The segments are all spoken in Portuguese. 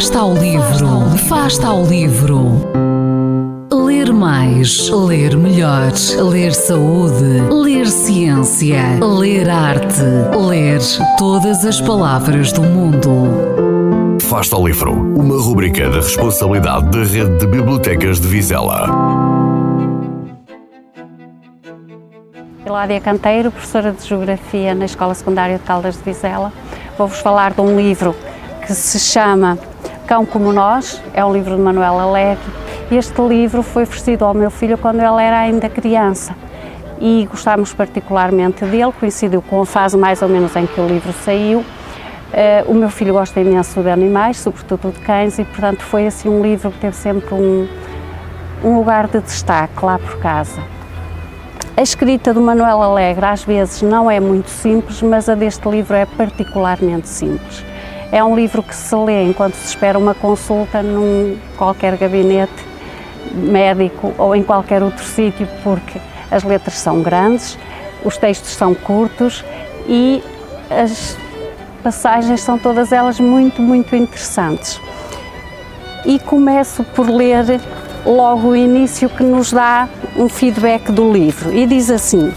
Fasta ao livro, fasta ao livro. Ler mais, ler melhor, ler saúde, ler ciência, ler arte, ler todas as palavras do mundo. Fasta ao livro, uma rubrica da responsabilidade da Rede de Bibliotecas de Vizela. Hilária Canteiro, professora de Geografia na Escola Secundária de Caldas de Vizela. Vou-vos falar de um livro que se chama Cão como Nós, é um livro de Manuel Alegre. Este livro foi oferecido ao meu filho quando ele era ainda criança e gostámos particularmente dele, coincidiu com a fase mais ou menos em que o livro saiu. Uh, o meu filho gosta imenso de animais, sobretudo de cães, e portanto foi assim um livro que teve sempre um, um lugar de destaque lá por casa. A escrita do Manuel Alegre às vezes não é muito simples, mas a deste livro é particularmente simples. É um livro que se lê enquanto se espera uma consulta num qualquer gabinete médico ou em qualquer outro sítio, porque as letras são grandes, os textos são curtos e as passagens são todas elas muito, muito interessantes. E começo por ler logo o início que nos dá um feedback do livro e diz assim: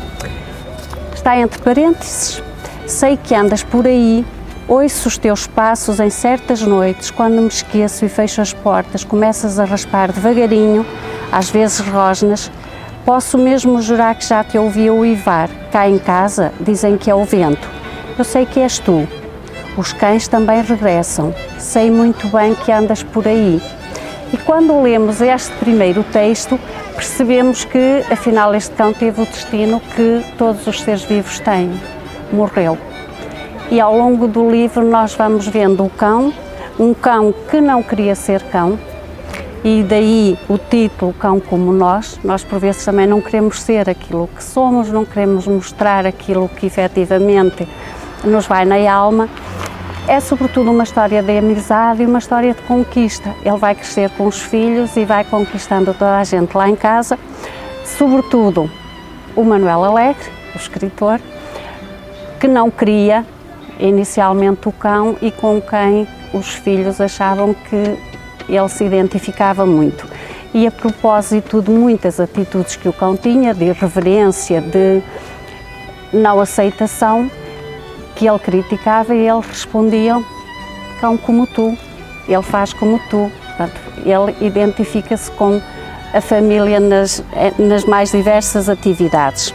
está entre parênteses, sei que andas por aí Ouço os teus passos em certas noites, quando me esqueço e fecho as portas, começas a raspar devagarinho, às vezes rosnas. Posso mesmo jurar que já te ouvi uivar. Cá em casa dizem que é o vento. Eu sei que és tu. Os cães também regressam. Sei muito bem que andas por aí. E quando lemos este primeiro texto, percebemos que afinal este cão teve o destino que todos os seres vivos têm. Morreu e ao longo do livro nós vamos vendo o cão, um cão que não queria ser cão, e daí o título Cão como Nós. Nós, por vezes, também não queremos ser aquilo que somos, não queremos mostrar aquilo que efetivamente nos vai na alma. É, sobretudo, uma história de amizade e uma história de conquista. Ele vai crescer com os filhos e vai conquistando toda a gente lá em casa, sobretudo o Manuel Alegre, o escritor, que não queria inicialmente o cão e com quem os filhos achavam que ele se identificava muito. E a propósito de muitas atitudes que o cão tinha, de irreverência, de não aceitação, que ele criticava e ele respondia: cão como tu, ele faz como tu. Portanto, ele identifica-se com a família nas, nas mais diversas atividades.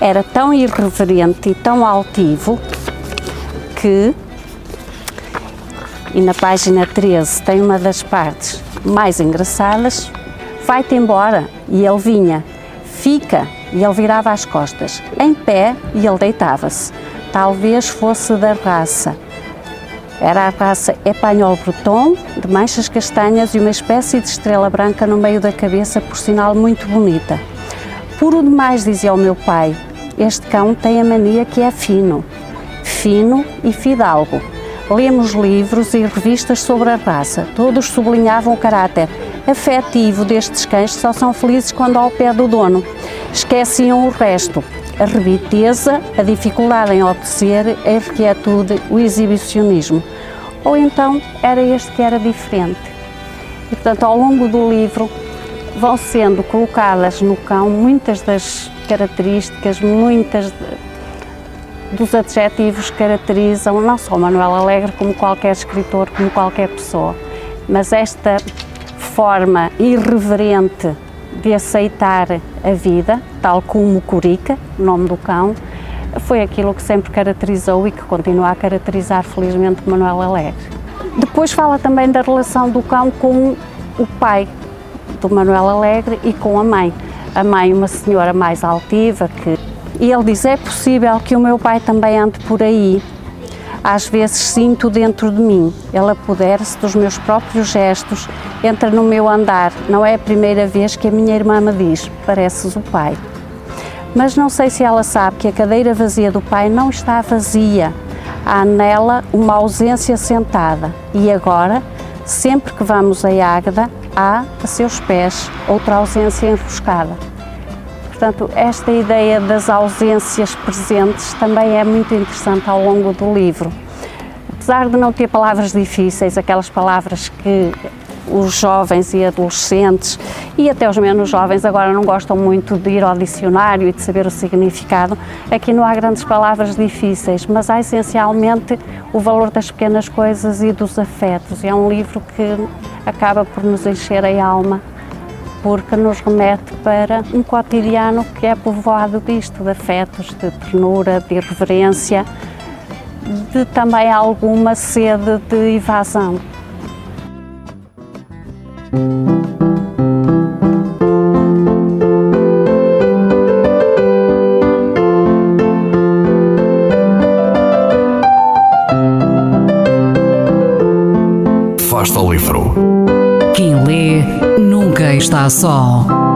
Era tão irreverente e tão altivo que, e na página 13 tem uma das partes mais engraçadas, vai-te embora, e ele vinha, fica, e ele virava as costas, em pé, e ele deitava-se. Talvez fosse da raça. Era a raça Espanhol Breton, de manchas castanhas e uma espécie de estrela branca no meio da cabeça, por sinal muito bonita. Puro demais, dizia o meu pai, este cão tem a mania que é fino fino e fidalgo. Lemos livros e revistas sobre a raça. Todos sublinhavam o caráter afetivo destes cães que só são felizes quando ao pé do dono. Esqueciam o resto. A rebiteza, a dificuldade em obedecer, a inquietude, o exibicionismo. Ou então era este que era diferente. E portanto, ao longo do livro, vão sendo colocadas no cão muitas das características, muitas dos adjetivos que caracterizam não só Manuel Alegre, como qualquer escritor, como qualquer pessoa, mas esta forma irreverente de aceitar a vida, tal como Curica, o nome do cão, foi aquilo que sempre caracterizou e que continua a caracterizar, felizmente, Manuel Alegre. Depois fala também da relação do cão com o pai do Manuel Alegre e com a mãe. A mãe, uma senhora mais altiva, que e ele diz: É possível que o meu pai também ande por aí. Às vezes sinto dentro de mim. Ele apodera-se dos meus próprios gestos, entra no meu andar. Não é a primeira vez que a minha irmã me diz: Pareces o pai. Mas não sei se ela sabe que a cadeira vazia do pai não está vazia. Há nela uma ausência sentada. E agora, sempre que vamos a Águeda, há a seus pés outra ausência enroscada. Portanto, esta ideia das ausências presentes também é muito interessante ao longo do livro, apesar de não ter palavras difíceis, aquelas palavras que os jovens e adolescentes e até os menos jovens agora não gostam muito de ir ao dicionário e de saber o significado. Aqui não há grandes palavras difíceis, mas há essencialmente o valor das pequenas coisas e dos afetos. É um livro que acaba por nos encher a alma porque nos remete para um cotidiano que é povoado disto, de afetos, de ternura, de irreverência, de também alguma sede de evasão. Fasta ao livro. Quem lê está só.